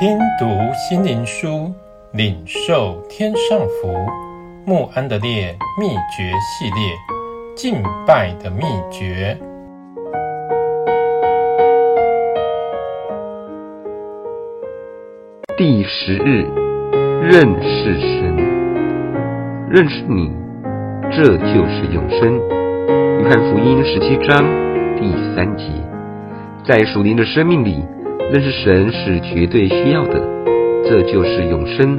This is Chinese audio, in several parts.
听读心灵书，领受天上福。穆安德烈秘诀系列，敬拜的秘诀。第十日，认识神，认识你，这就是永生。约翰福音十七章第三节，在属灵的生命里。认识神是绝对需要的，这就是永生。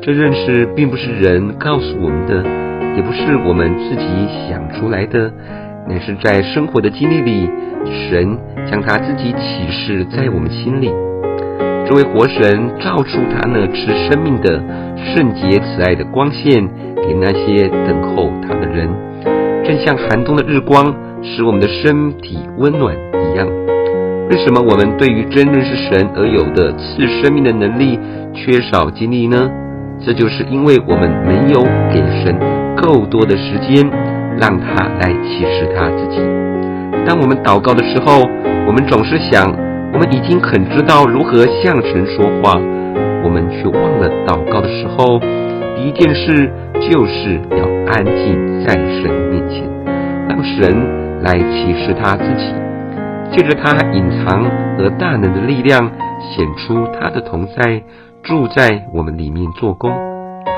这认识并不是人告诉我们的，也不是我们自己想出来的，乃是在生活的经历里，神将他自己启示在我们心里。这位活神照出他那持生命的圣洁慈爱的光线给那些等候他的人，正像寒冬的日光使我们的身体温暖一样。为什么我们对于真认识神而有的赐生命的能力缺少经历呢？这就是因为我们没有给神够多的时间，让他来启示他自己。当我们祷告的时候，我们总是想，我们已经很知道如何向神说话，我们却忘了祷告的时候，第一件事就是要安静在神面前，让神来启示他自己。借着他隐藏和大能的力量，显出他的同在，住在我们里面做工。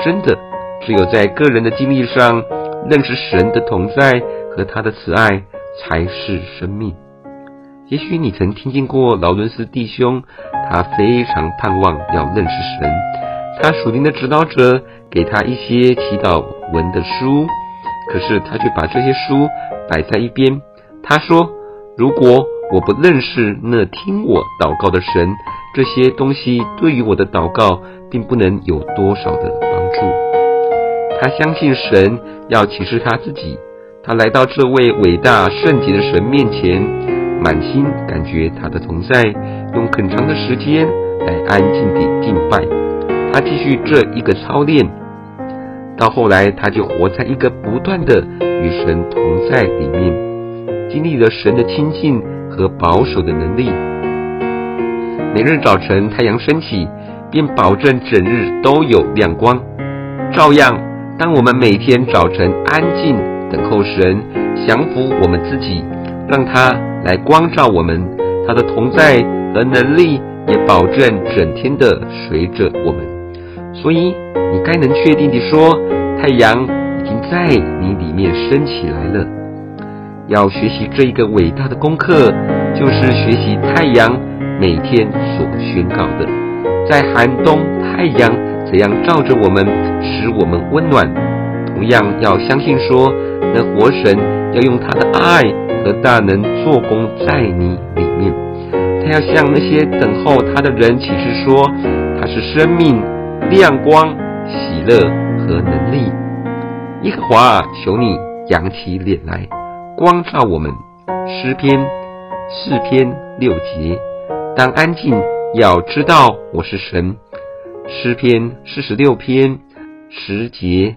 真的，只有在个人的经历上认识神的同在和他的慈爱，才是生命。也许你曾听见过劳伦斯弟兄，他非常盼望要认识神，他属灵的指导者给他一些祈祷文的书，可是他却把这些书摆在一边。他说：“如果……”我不认识那听我祷告的神，这些东西对于我的祷告并不能有多少的帮助。他相信神要启示他自己，他来到这位伟大圣洁的神面前，满心感觉他的同在，用很长的时间来安静地敬拜。他继续这一个操练，到后来他就活在一个不断的与神同在里面，经历了神的亲近。和保守的能力。每日早晨太阳升起，便保证整日都有亮光。照样，当我们每天早晨安静等候神，降服我们自己，让他来光照我们，他的同在和能力也保证整天的随着我们。所以，你该能确定地说，太阳已经在你里面升起来了。要学习这一个伟大的功课，就是学习太阳每天所宣告的，在寒冬太阳怎样照着我们，使我们温暖。同样要相信说，那活神要用他的爱和大能做工在你里面。他要向那些等候他的人启示说，他是生命、亮光、喜乐和能力。耶和华，求你扬起脸来。光照我们，诗篇四篇六节，当安静，要知道我是神。诗篇四十六篇十节。